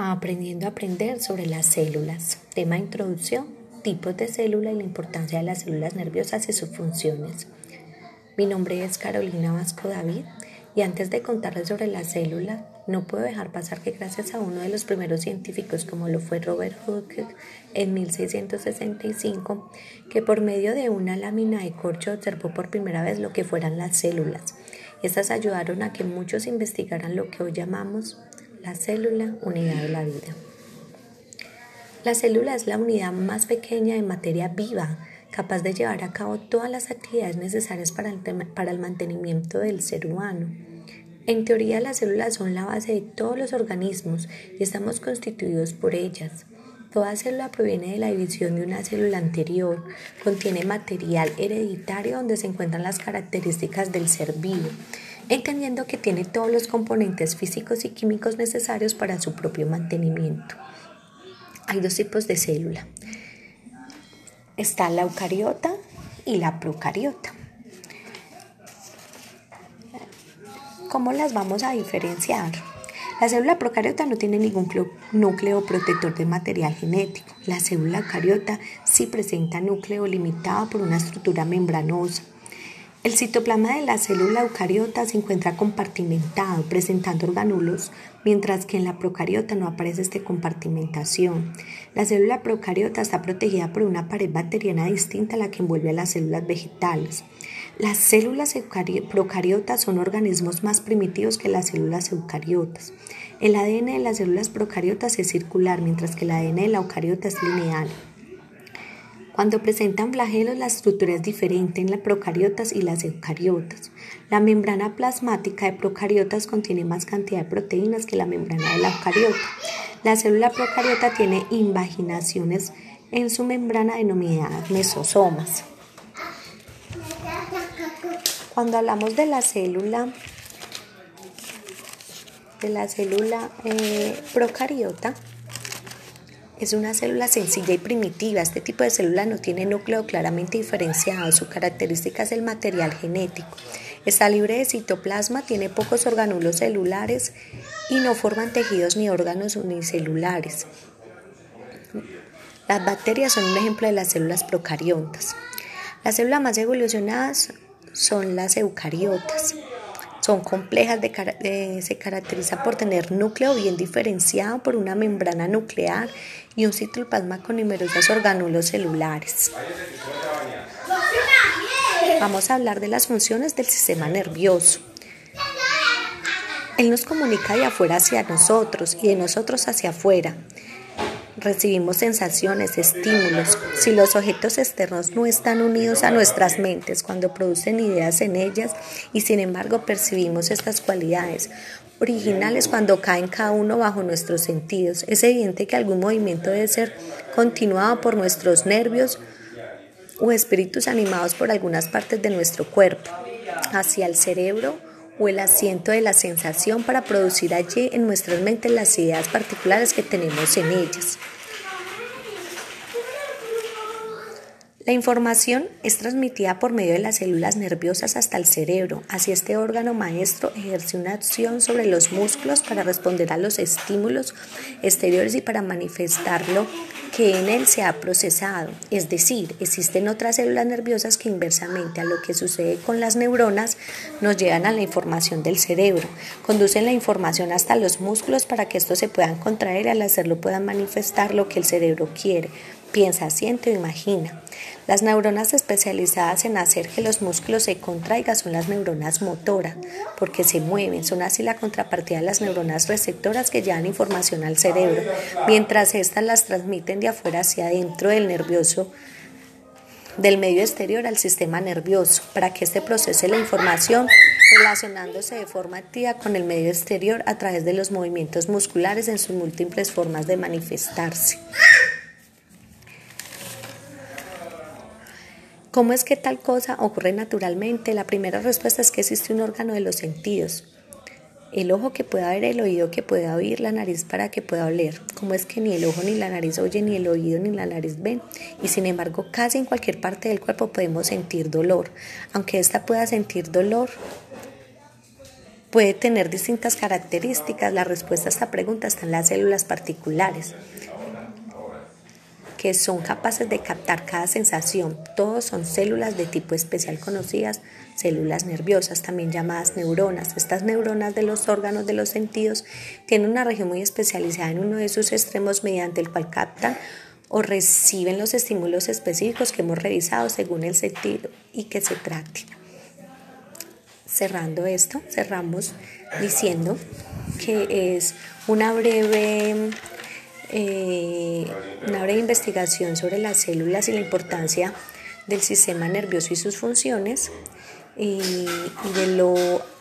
Aprendiendo a aprender sobre las células. Tema introducción, tipos de célula y la importancia de las células nerviosas y sus funciones. Mi nombre es Carolina Vasco David y antes de contarles sobre las células, no puedo dejar pasar que gracias a uno de los primeros científicos como lo fue Robert Hooke en 1665, que por medio de una lámina de corcho observó por primera vez lo que fueran las células. Estas ayudaron a que muchos investigaran lo que hoy llamamos la célula, unidad de la vida. La célula es la unidad más pequeña de materia viva, capaz de llevar a cabo todas las actividades necesarias para el, para el mantenimiento del ser humano. En teoría, las células son la base de todos los organismos y estamos constituidos por ellas. Toda célula proviene de la división de una célula anterior, contiene material hereditario donde se encuentran las características del ser vivo entendiendo que tiene todos los componentes físicos y químicos necesarios para su propio mantenimiento. Hay dos tipos de célula. Está la eucariota y la procariota. ¿Cómo las vamos a diferenciar? La célula procariota no tiene ningún núcleo protector de material genético. La célula eucariota sí presenta núcleo limitado por una estructura membranosa el citoplasma de la célula eucariota se encuentra compartimentado, presentando organulos, mientras que en la procariota no aparece esta compartimentación. La célula procariota está protegida por una pared bacteriana distinta a la que envuelve a las células vegetales. Las células procariotas son organismos más primitivos que las células eucariotas. El ADN de las células procariotas es circular, mientras que el ADN de la eucariota es lineal. Cuando presentan flagelos, la estructura es diferente en las procariotas y las eucariotas. La membrana plasmática de procariotas contiene más cantidad de proteínas que la membrana de la eucariota. La célula procariota tiene invaginaciones en su membrana denominadas mesosomas. Cuando hablamos de la célula de la célula eh, procariota, es una célula sencilla y primitiva. Este tipo de célula no tiene núcleo claramente diferenciado. Su característica es el material genético. Está libre de citoplasma, tiene pocos organulos celulares y no forman tejidos ni órganos unicelulares. Las bacterias son un ejemplo de las células procariotas. Las células más evolucionadas son las eucariotas. Son complejas, de, se caracteriza por tener núcleo bien diferenciado por una membrana nuclear y un citoplasma con numerosos organulos celulares. Vamos a hablar de las funciones del sistema nervioso. Él nos comunica de afuera hacia nosotros y de nosotros hacia afuera. Recibimos sensaciones, estímulos. Si los objetos externos no están unidos a nuestras mentes cuando producen ideas en ellas y sin embargo percibimos estas cualidades originales cuando caen cada uno bajo nuestros sentidos, es evidente que algún movimiento debe ser continuado por nuestros nervios o espíritus animados por algunas partes de nuestro cuerpo, hacia el cerebro o el asiento de la sensación para producir allí en nuestras mentes las ideas particulares que tenemos en ellas. La información es transmitida por medio de las células nerviosas hasta el cerebro, así este órgano maestro ejerce una acción sobre los músculos para responder a los estímulos exteriores y para manifestarlo que en él se ha procesado. Es decir, existen otras células nerviosas que inversamente a lo que sucede con las neuronas nos llegan a la información del cerebro, conducen la información hasta los músculos para que estos se puedan contraer. Y al hacerlo puedan manifestar lo que el cerebro quiere piensa, siente o imagina. Las neuronas especializadas en hacer que los músculos se contraigan son las neuronas motoras, porque se mueven, son así la contrapartida de las neuronas receptoras que llevan información al cerebro, mientras éstas las transmiten de afuera hacia adentro del nervioso del medio exterior al sistema nervioso para que éste procese la información relacionándose de forma activa con el medio exterior a través de los movimientos musculares en sus múltiples formas de manifestarse. ¿Cómo es que tal cosa ocurre naturalmente? La primera respuesta es que existe un órgano de los sentidos. El ojo que pueda ver, el oído que pueda oír, la nariz para que pueda oler. ¿Cómo es que ni el ojo ni la nariz oyen, ni el oído ni la nariz ven? Y sin embargo, casi en cualquier parte del cuerpo podemos sentir dolor. Aunque ésta pueda sentir dolor, puede tener distintas características. La respuesta a esta pregunta está en las células particulares que son capaces de captar cada sensación. Todos son células de tipo especial conocidas, células nerviosas, también llamadas neuronas. Estas neuronas de los órganos de los sentidos tienen una región muy especializada en uno de sus extremos mediante el cual captan o reciben los estímulos específicos que hemos revisado según el sentido y que se trate. Cerrando esto, cerramos diciendo que es una breve eh, una breve investigación sobre las células y la importancia del sistema nervioso y sus funciones y, de lo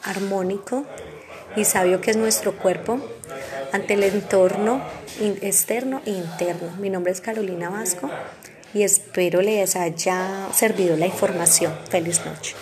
armónico y sabio que es nuestro cuerpo ante el entorno externo e interno. Mi nombre es Carolina Vasco y espero les haya servido la información. Feliz noche.